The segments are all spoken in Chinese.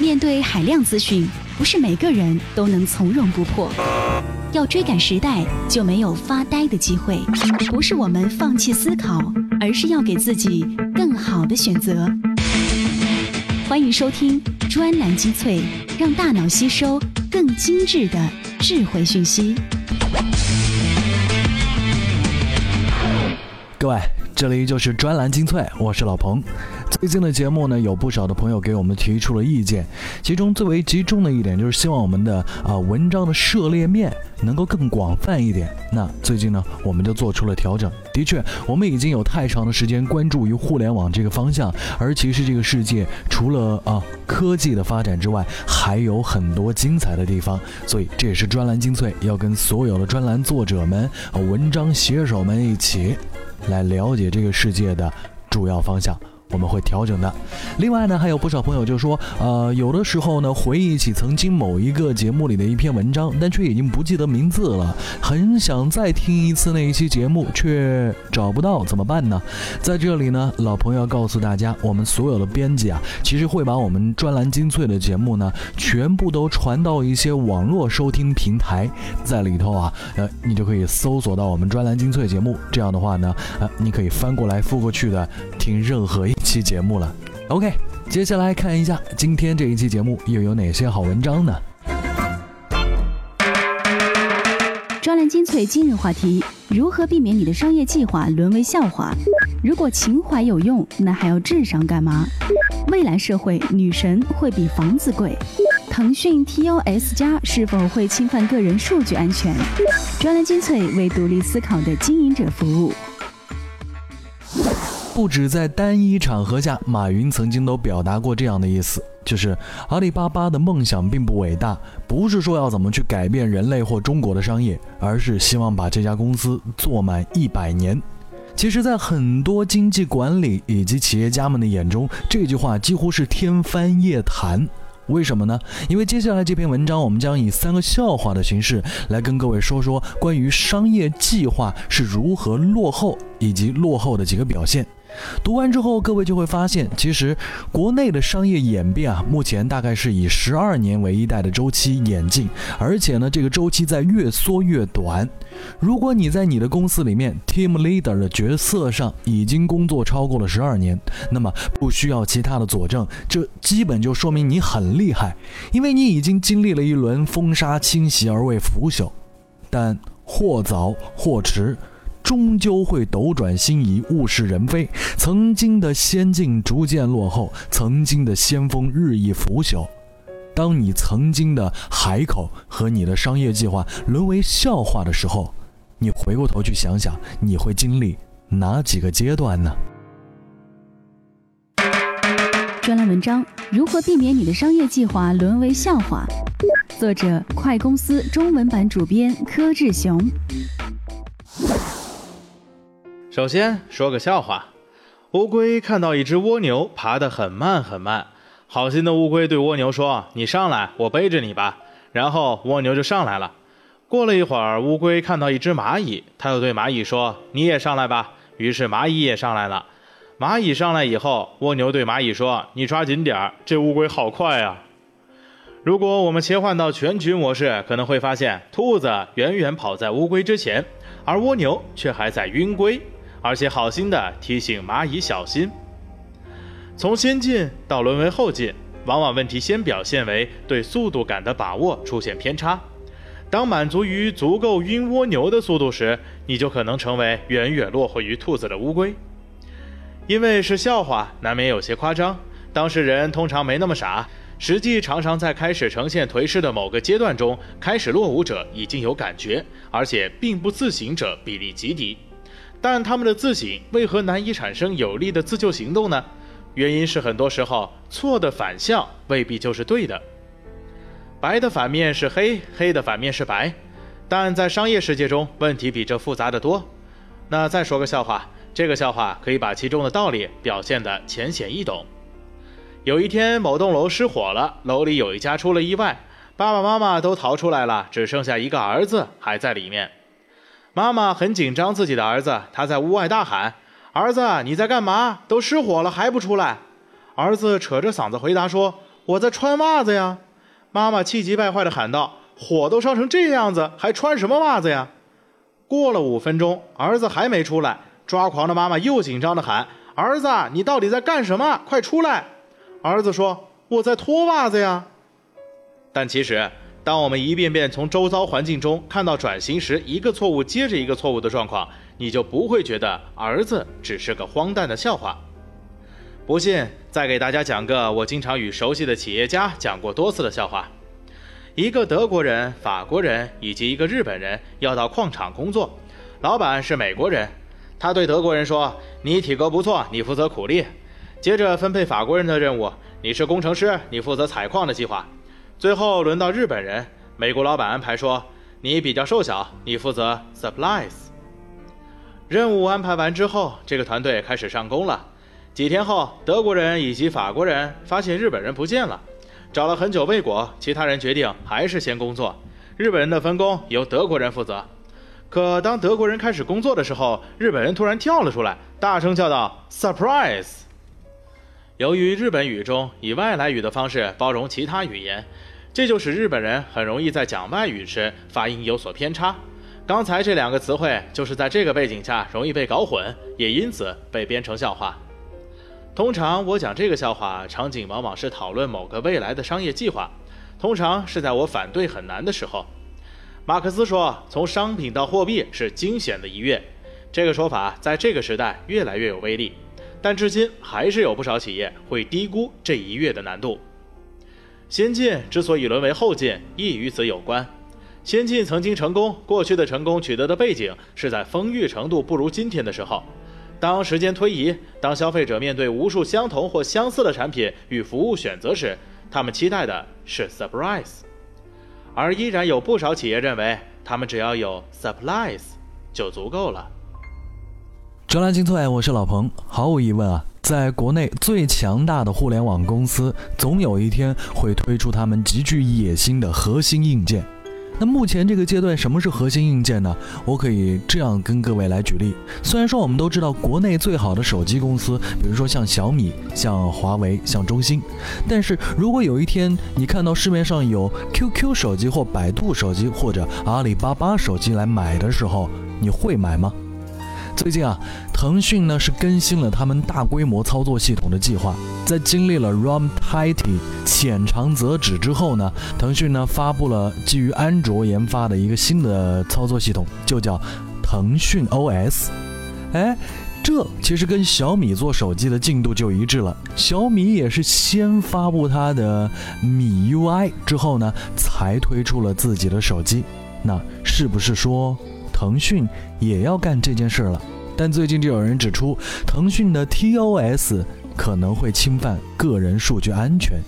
面对海量资讯，不是每个人都能从容不迫。要追赶时代，就没有发呆的机会。不是我们放弃思考，而是要给自己更好的选择。欢迎收听专栏精粹，让大脑吸收更精致的智慧讯息。各位，这里就是专栏精粹，我是老彭。最近的节目呢，有不少的朋友给我们提出了意见，其中最为集中的一点就是希望我们的啊文章的涉猎面能够更广泛一点。那最近呢，我们就做出了调整。的确，我们已经有太长的时间关注于互联网这个方向，而其实这个世界除了啊科技的发展之外，还有很多精彩的地方。所以这也是专栏精粹要跟所有的专栏作者们、啊文章写手们一起。来了解这个世界的主要方向。我们会调整的。另外呢，还有不少朋友就说，呃，有的时候呢，回忆起曾经某一个节目里的一篇文章，但却已经不记得名字了，很想再听一次那一期节目，却找不到，怎么办呢？在这里呢，老朋友要告诉大家，我们所有的编辑啊，其实会把我们专栏精粹的节目呢，全部都传到一些网络收听平台，在里头啊，呃，你就可以搜索到我们专栏精粹节目。这样的话呢，呃，你可以翻过来覆过去的听任何一。期节目了，OK，接下来看一下今天这一期节目又有哪些好文章呢？专栏精粹今日话题：如何避免你的商业计划沦为笑话？如果情怀有用，那还要智商干嘛？未来社会女神会比房子贵？腾讯 TOS 加是否会侵犯个人数据安全？专栏精粹为独立思考的经营者服务。不止在单一场合下，马云曾经都表达过这样的意思，就是阿里巴巴的梦想并不伟大，不是说要怎么去改变人类或中国的商业，而是希望把这家公司做满一百年。其实，在很多经济管理以及企业家们的眼中，这句话几乎是天方夜谭。为什么呢？因为接下来这篇文章，我们将以三个笑话的形式来跟各位说说关于商业计划是如何落后以及落后的几个表现。读完之后，各位就会发现，其实国内的商业演变啊，目前大概是以十二年为一代的周期演进，而且呢，这个周期在越缩越短。如果你在你的公司里面 team leader 的角色上已经工作超过了十二年，那么不需要其他的佐证，这基本就说明你很厉害，因为你已经经历了一轮风沙侵袭而未腐朽。但或早或迟。终究会斗转星移，物是人非。曾经的先进逐渐落后，曾经的先锋日益腐朽。当你曾经的海口和你的商业计划沦为笑话的时候，你回过头去想想，你会经历哪几个阶段呢？专栏文章：如何避免你的商业计划沦为笑话？作者：快公司中文版主编柯志雄。首先说个笑话：乌龟看到一只蜗牛爬得很慢很慢，好心的乌龟对蜗牛说：“你上来，我背着你吧。”然后蜗牛就上来了。过了一会儿，乌龟看到一只蚂蚁，它又对蚂蚁说：“你也上来吧。”于是蚂蚁也上来了。蚂蚁上来以后，蜗牛对蚂蚁说：“你抓紧点儿，这乌龟好快啊！”如果我们切换到全局模式，可能会发现兔子远远跑在乌龟之前，而蜗牛却还在晕龟。而且好心的提醒蚂蚁小心。从先进到沦为后进，往往问题先表现为对速度感的把握出现偏差。当满足于足够晕蜗牛的速度时，你就可能成为远远落后于兔子的乌龟。因为是笑话，难免有些夸张。当事人通常没那么傻，实际常常在开始呈现颓势的某个阶段中，开始落伍者已经有感觉，而且并不自省者比例极低。但他们的自省为何难以产生有力的自救行动呢？原因是很多时候错的反向未必就是对的。白的反面是黑，黑的反面是白，但在商业世界中，问题比这复杂的多。那再说个笑话，这个笑话可以把其中的道理表现得浅显易懂。有一天，某栋楼失火了，楼里有一家出了意外，爸爸妈妈都逃出来了，只剩下一个儿子还在里面。妈妈很紧张自己的儿子，他在屋外大喊：“儿子，你在干嘛？都失火了还不出来？”儿子扯着嗓子回答说：“我在穿袜子呀！”妈妈气急败坏地喊道：“火都烧成这样子，还穿什么袜子呀？”过了五分钟，儿子还没出来，抓狂的妈妈又紧张地喊：“儿子，你到底在干什么？快出来！”儿子说：“我在脱袜子呀。”但其实，当我们一遍遍从周遭环境中看到转型时一个错误接着一个错误的状况，你就不会觉得儿子只是个荒诞的笑话。不信，再给大家讲个我经常与熟悉的企业家讲过多次的笑话。一个德国人、法国人以及一个日本人要到矿场工作，老板是美国人。他对德国人说：“你体格不错，你负责苦力。”接着分配法国人的任务：“你是工程师，你负责采矿的计划。”最后轮到日本人，美国老板安排说：“你比较瘦小，你负责 supplies。”任务安排完之后，这个团队开始上工了。几天后，德国人以及法国人发现日本人不见了。找了很久未果，其他人决定还是先工作。日本人的分工由德国人负责。可当德国人开始工作的时候，日本人突然跳了出来，大声叫道：“Surprise！” 由于日本语中以外来语的方式包容其他语言，这就使日本人很容易在讲外语时发音有所偏差。刚才这两个词汇就是在这个背景下容易被搞混，也因此被编成笑话。通常我讲这个笑话，场景往往是讨论某个未来的商业计划，通常是在我反对很难的时候。马克思说：“从商品到货币是惊险的一跃。”这个说法在这个时代越来越有威力，但至今还是有不少企业会低估这一跃的难度。先进之所以沦为后进，亦与此有关。先进曾经成功，过去的成功取得的背景是在丰裕程度不如今天的时候。当时间推移，当消费者面对无数相同或相似的产品与服务选择时，他们期待的是 surprise，而依然有不少企业认为，他们只要有 supplies 就足够了。专栏精粹，我是老彭。毫无疑问啊，在国内最强大的互联网公司，总有一天会推出他们极具野心的核心硬件。那目前这个阶段，什么是核心硬件呢？我可以这样跟各位来举例。虽然说我们都知道国内最好的手机公司，比如说像小米、像华为、像中兴，但是如果有一天你看到市面上有 QQ 手机或百度手机或者阿里巴巴手机来买的时候，你会买吗？最近啊，腾讯呢是更新了他们大规模操作系统的计划。在经历了 ROM Tighty 浅尝辄止之后呢，腾讯呢发布了基于安卓研发的一个新的操作系统，就叫腾讯 OS。哎，这其实跟小米做手机的进度就一致了。小米也是先发布它的米 UI 之后呢，才推出了自己的手机。那是不是说？腾讯也要干这件事了，但最近就有人指出，腾讯的 TOS 可能会侵犯个人数据安全。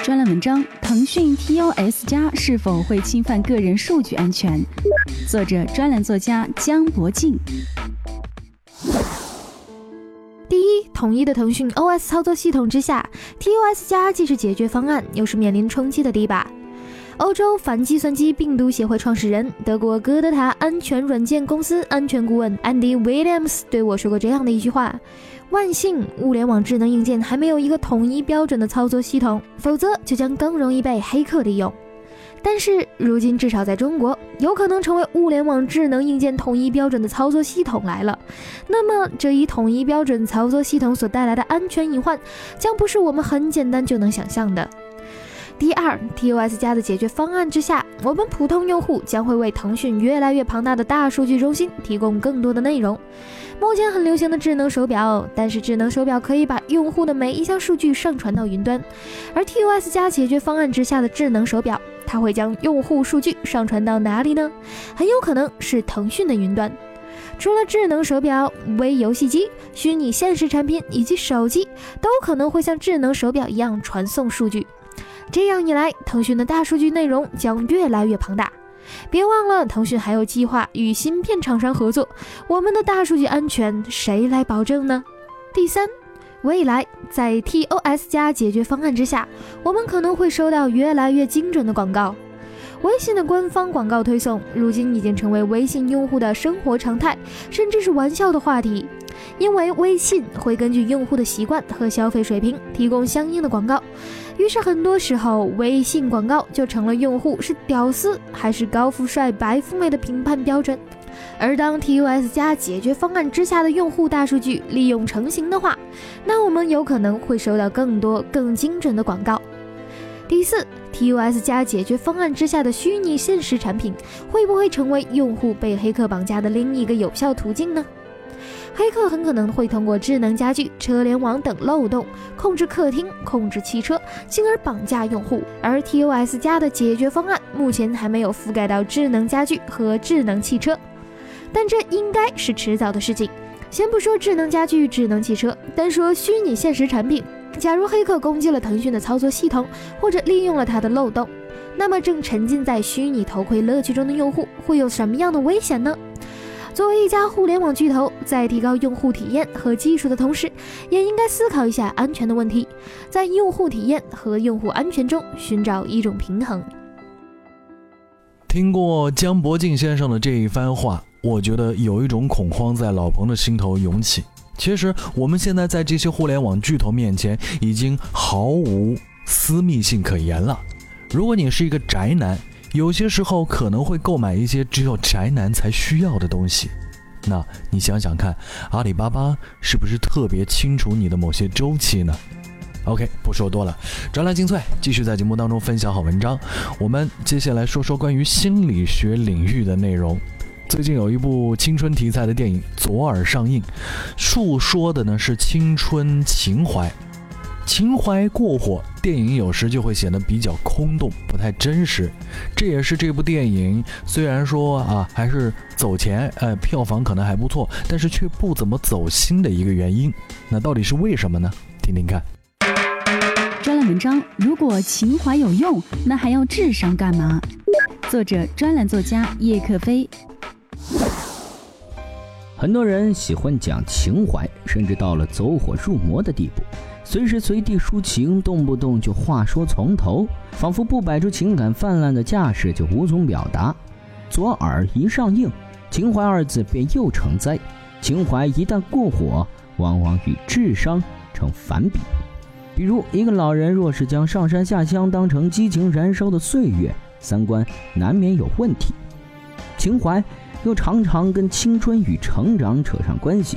专栏文章：腾讯 TOS 加是否会侵犯个人数据安全？作者：专栏作家江博静。第一，统一的腾讯 OS 操作系统之下，TOS 加既是解决方案，又是面临冲击的堤坝。欧洲反计算机病毒协会创始人、德国哥德塔安全软件公司安全顾问 Andy Williams 对我说过这样的一句话：“万幸，物联网智能硬件还没有一个统一标准的操作系统，否则就将更容易被黑客利用。但是如今，至少在中国，有可能成为物联网智能硬件统一标准的操作系统来了。那么，这一统一标准操作系统所带来的安全隐患，将不是我们很简单就能想象的。”第二，TOS 加的解决方案之下，我们普通用户将会为腾讯越来越庞大的大数据中心提供更多的内容。目前很流行的智能手表，但是智能手表可以把用户的每一项数据上传到云端，而 TOS 加解决方案之下的智能手表，它会将用户数据上传到哪里呢？很有可能是腾讯的云端。除了智能手表，微游戏机、虚拟现实产品以及手机都可能会像智能手表一样传送数据。这样一来，腾讯的大数据内容将越来越庞大。别忘了，腾讯还有计划与芯片厂商合作。我们的大数据安全谁来保证呢？第三，未来在 TOS 加解决方案之下，我们可能会收到越来越精准的广告。微信的官方广告推送，如今已经成为微信用户的生活常态，甚至是玩笑的话题。因为微信会根据用户的习惯和消费水平提供相应的广告，于是很多时候微信广告就成了用户是屌丝还是高富帅、白富美的评判标准。而当 TUS 加解决方案之下的用户大数据利用成型的话，那我们有可能会收到更多更精准的广告。第四，TUS 加解决方案之下的虚拟现实产品会不会成为用户被黑客绑架的另一个有效途径呢？黑客很可能会通过智能家居、车联网等漏洞控制客厅、控制汽车，进而绑架用户。而 TOS 加的解决方案目前还没有覆盖到智能家居和智能汽车。但这应该是迟早的事情。先不说智能家居、智能汽车，单说虚拟现实产品，假如黑客攻击了腾讯的操作系统，或者利用了它的漏洞，那么正沉浸在虚拟头盔乐趣中的用户会有什么样的危险呢？作为一家互联网巨头，在提高用户体验和技术的同时，也应该思考一下安全的问题，在用户体验和用户安全中寻找一种平衡。听过江伯敬先生的这一番话。我觉得有一种恐慌在老彭的心头涌起。其实我们现在在这些互联网巨头面前已经毫无私密性可言了。如果你是一个宅男，有些时候可能会购买一些只有宅男才需要的东西。那你想想看，阿里巴巴是不是特别清楚你的某些周期呢？OK，不说多了，专栏精粹继续在节目当中分享好文章。我们接下来说说关于心理学领域的内容。最近有一部青春题材的电影《左耳》上映，述说的呢是青春情怀，情怀过火，电影有时就会显得比较空洞，不太真实。这也是这部电影虽然说啊还是走钱，呃票房可能还不错，但是却不怎么走心的一个原因。那到底是为什么呢？听听看。专栏文章：如果情怀有用，那还要智商干嘛？作者：专栏作家叶克飞。很多人喜欢讲情怀，甚至到了走火入魔的地步，随时随地抒情，动不动就话说从头，仿佛不摆出情感泛滥的架势就无从表达。左耳一上映，情怀二字便又成灾。情怀一旦过火，往往与智商成反比。比如一个老人若是将上山下乡当成激情燃烧的岁月，三观难免有问题。情怀。又常常跟青春与成长扯上关系，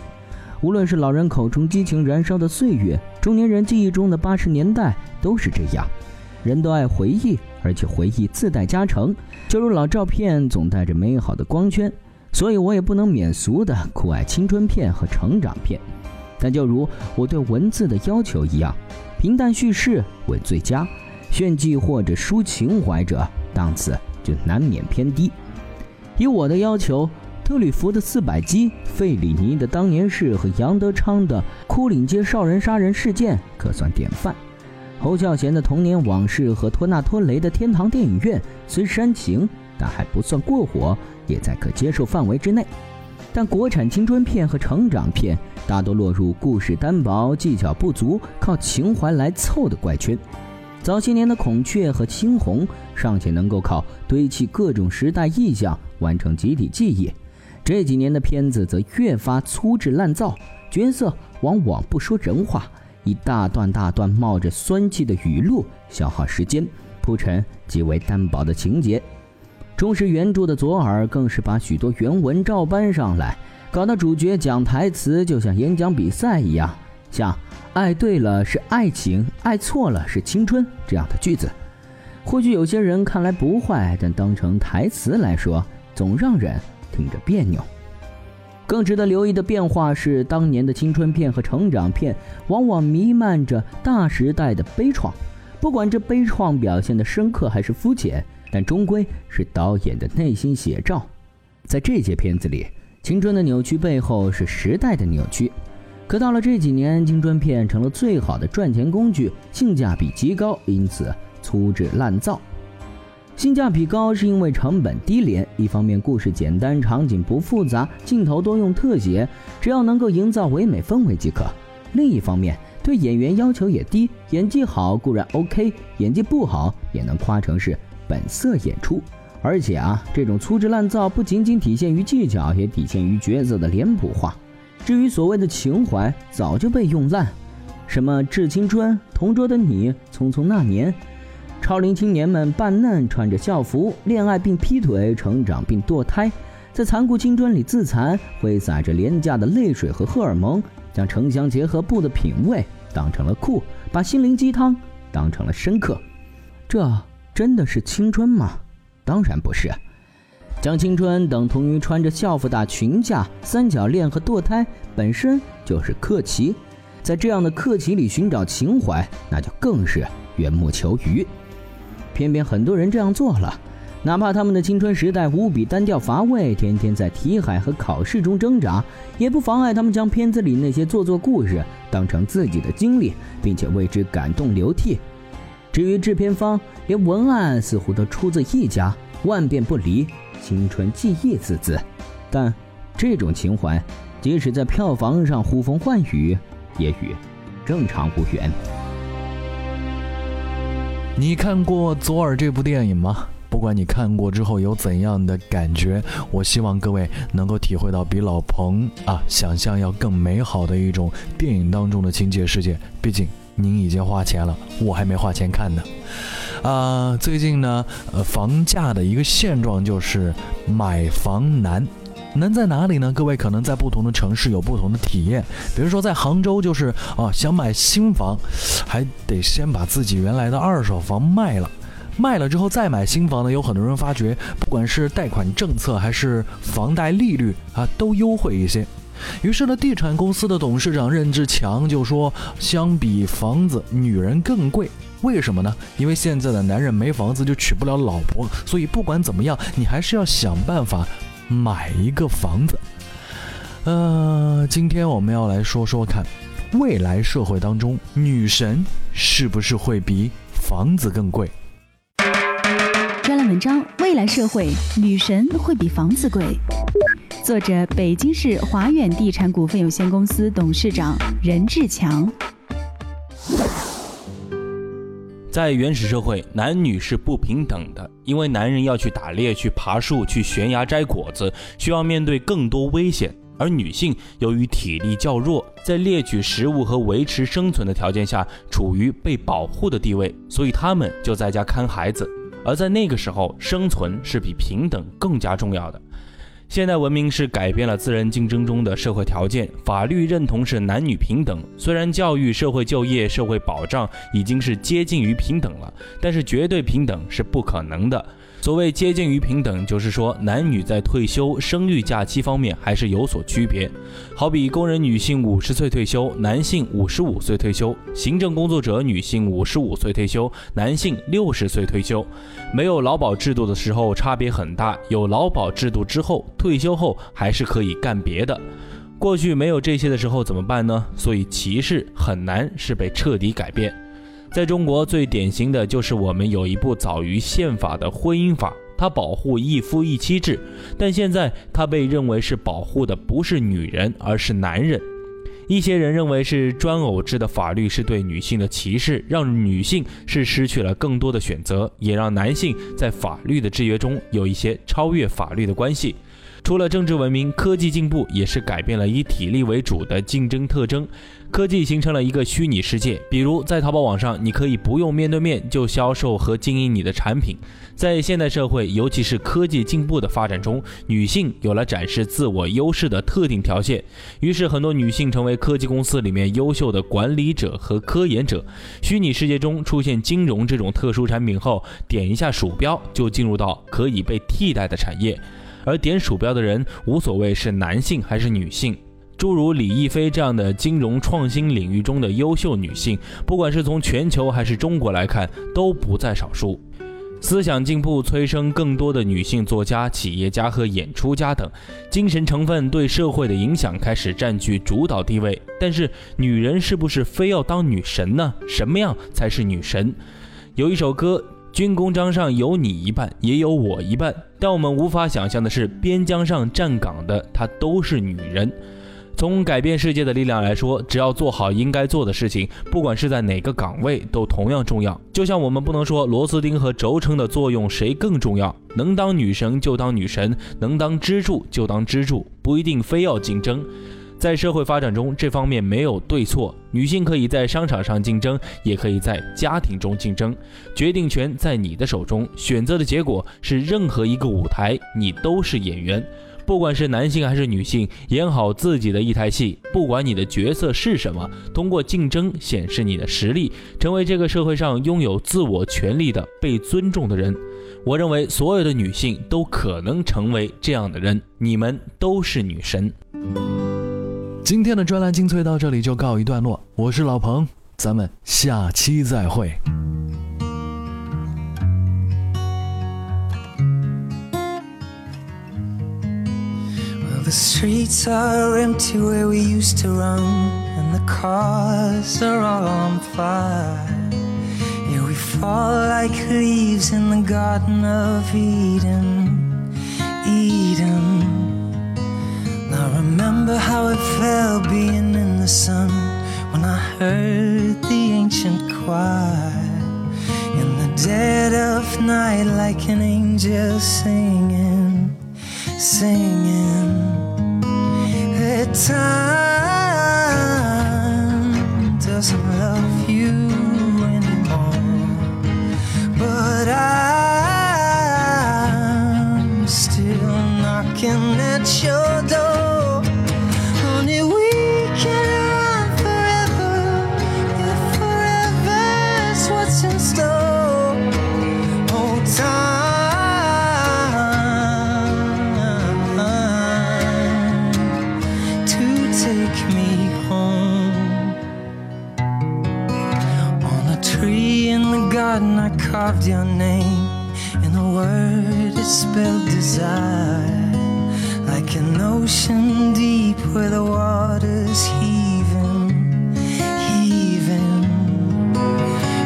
无论是老人口中激情燃烧的岁月，中年人记忆中的八十年代，都是这样。人都爱回忆，而且回忆自带加成，就如老照片总带着美好的光圈，所以我也不能免俗的酷爱青春片和成长片。但就如我对文字的要求一样，平淡叙事为最佳，炫技或者抒情怀者档次就难免偏低。以我的要求，特吕弗的《四百击》，费里尼的《当年事》和杨德昌的《枯岭街少人杀人事件》可算典范。侯孝贤的《童年往事》和托纳托雷的《天堂电影院》虽煽情，但还不算过火，也在可接受范围之内。但国产青春片和成长片大多落入故事单薄、技巧不足、靠情怀来凑的怪圈。早些年的《孔雀》和《猩红》尚且能够靠堆砌各种时代意象。完成集体记忆，这几年的片子则越发粗制滥造，角色往往不说人话，以大段大段冒着酸气的语录消耗时间，铺陈极为单薄的情节。忠实原著的左耳更是把许多原文照搬上来，搞得主角讲台词就像演讲比赛一样，像“爱对了是爱情，爱错了是青春”这样的句子。或许有些人看来不坏，但当成台词来说。总让人听着别扭。更值得留意的变化是，当年的青春片和成长片往往弥漫着大时代的悲怆，不管这悲怆表现的深刻还是肤浅，但终归是导演的内心写照。在这些片子里，青春的扭曲背后是时代的扭曲。可到了这几年，青春片成了最好的赚钱工具，性价比极高，因此粗制滥造。性价比高是因为成本低廉，一方面故事简单，场景不复杂，镜头多用特写，只要能够营造唯美氛围即可；另一方面对演员要求也低，演技好固然 OK，演技不好也能夸成是本色演出。而且啊，这种粗制滥造不仅仅体现于技巧，也体现于角色的脸谱化。至于所谓的情怀，早就被用烂。什么致青春、同桌的你、匆匆那年，超龄青年们扮嫩，穿着校服，恋爱并劈腿，成长并堕胎，在残酷青春里自残，挥洒着廉价的泪水和荷尔蒙，将城乡结合部的品味当成了酷，把心灵鸡汤当成了深刻。这真的是青春吗？当然不是。将青春等同于穿着校服打群架、三角恋和堕胎，本身就是客气。在这样的客气里寻找情怀，那就更是缘木求鱼。偏偏很多人这样做了，哪怕他们的青春时代无比单调乏味，天天在题海和考试中挣扎，也不妨碍他们将片子里那些做作故事当成自己的经历，并且为之感动流涕。至于制片方，连文案似乎都出自一家，万变不离，青春记忆字字。但这种情怀，即使在票房上呼风唤雨。也与正常无缘。你看过《左耳》这部电影吗？不管你看过之后有怎样的感觉，我希望各位能够体会到比老彭啊想象要更美好的一种电影当中的情节世界。毕竟您已经花钱了，我还没花钱看呢。啊，最近呢，呃，房价的一个现状就是买房难。难在哪里呢？各位可能在不同的城市有不同的体验。比如说在杭州，就是啊，想买新房，还得先把自己原来的二手房卖了，卖了之后再买新房呢。有很多人发觉，不管是贷款政策还是房贷利率啊，都优惠一些。于是呢，地产公司的董事长任志强就说：“相比房子，女人更贵。为什么呢？因为现在的男人没房子就娶不了老婆，所以不管怎么样，你还是要想办法。”买一个房子，呃，今天我们要来说说看，未来社会当中，女神是不是会比房子更贵？专栏文章：未来社会，女神会比房子贵。作者：北京市华远地产股份有限公司董事长任志强。在原始社会，男女是不平等的，因为男人要去打猎、去爬树、去悬崖摘果子，需要面对更多危险；而女性由于体力较弱，在猎取食物和维持生存的条件下，处于被保护的地位，所以她们就在家看孩子。而在那个时候，生存是比平等更加重要的。现代文明是改变了自然竞争中的社会条件，法律认同是男女平等。虽然教育、社会就业、社会保障已经是接近于平等了，但是绝对平等是不可能的。所谓接近于平等，就是说男女在退休、生育假期方面还是有所区别。好比工人女性五十岁退休，男性五十五岁退休；行政工作者女性五十五岁退休，男性六十岁退休。没有劳保制度的时候差别很大，有劳保制度之后，退休后还是可以干别的。过去没有这些的时候怎么办呢？所以歧视很难是被彻底改变。在中国最典型的就是我们有一部早于宪法的婚姻法，它保护一夫一妻制，但现在它被认为是保护的不是女人，而是男人。一些人认为是专偶制的法律是对女性的歧视，让女性是失去了更多的选择，也让男性在法律的制约中有一些超越法律的关系。除了政治文明，科技进步也是改变了以体力为主的竞争特征。科技形成了一个虚拟世界，比如在淘宝网上，你可以不用面对面就销售和经营你的产品。在现代社会，尤其是科技进步的发展中，女性有了展示自我优势的特定条件，于是很多女性成为科技公司里面优秀的管理者和科研者。虚拟世界中出现金融这种特殊产品后，点一下鼠标就进入到可以被替代的产业。而点鼠标的人无所谓是男性还是女性，诸如李亦菲这样的金融创新领域中的优秀女性，不管是从全球还是中国来看，都不在少数。思想进步催生更多的女性作家、企业家和演出家等，精神成分对社会的影响开始占据主导地位。但是，女人是不是非要当女神呢？什么样才是女神？有一首歌。军功章上有你一半，也有我一半，但我们无法想象的是，边疆上站岗的她都是女人。从改变世界的力量来说，只要做好应该做的事情，不管是在哪个岗位，都同样重要。就像我们不能说螺丝钉和轴承的作用谁更重要，能当女神就当女神，能当支柱就当支柱，不一定非要竞争。在社会发展中，这方面没有对错，女性可以在商场上竞争，也可以在家庭中竞争，决定权在你的手中，选择的结果是任何一个舞台，你都是演员。不管是男性还是女性，演好自己的一台戏。不管你的角色是什么，通过竞争显示你的实力，成为这个社会上拥有自我权利的、被尊重的人。我认为所有的女性都可能成为这样的人。你们都是女神。今天的专栏精粹到这里就告一段落。我是老彭，咱们下期再会。The streets are empty where we used to run, and the cars are all on fire. Yeah, we fall like leaves in the Garden of Eden. Eden. Remember how it felt being in the sun when I heard the ancient choir in the dead of night, like an angel singing, singing. That time garden, I carved your name. In a word, it spelled desire. Like an ocean deep where the water's heaving, heaving.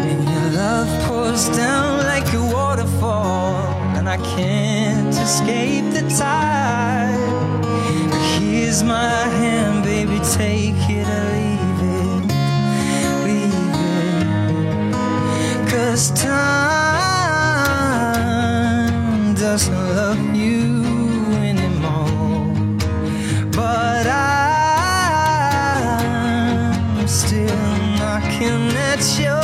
And your love pours down like a waterfall. And I can't escape the tide. Here's my hand, baby, take it or Cause time doesn't love you anymore. But I'm still knocking at your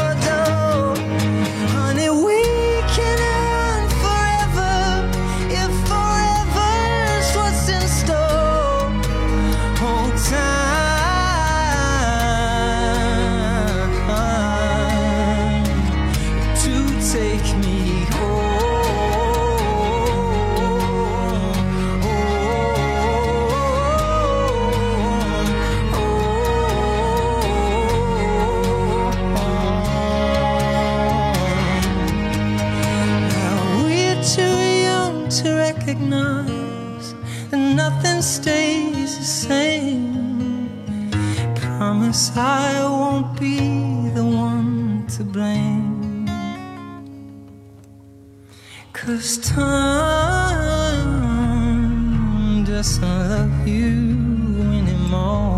I won't be the one to blame. Cause time doesn't love you anymore.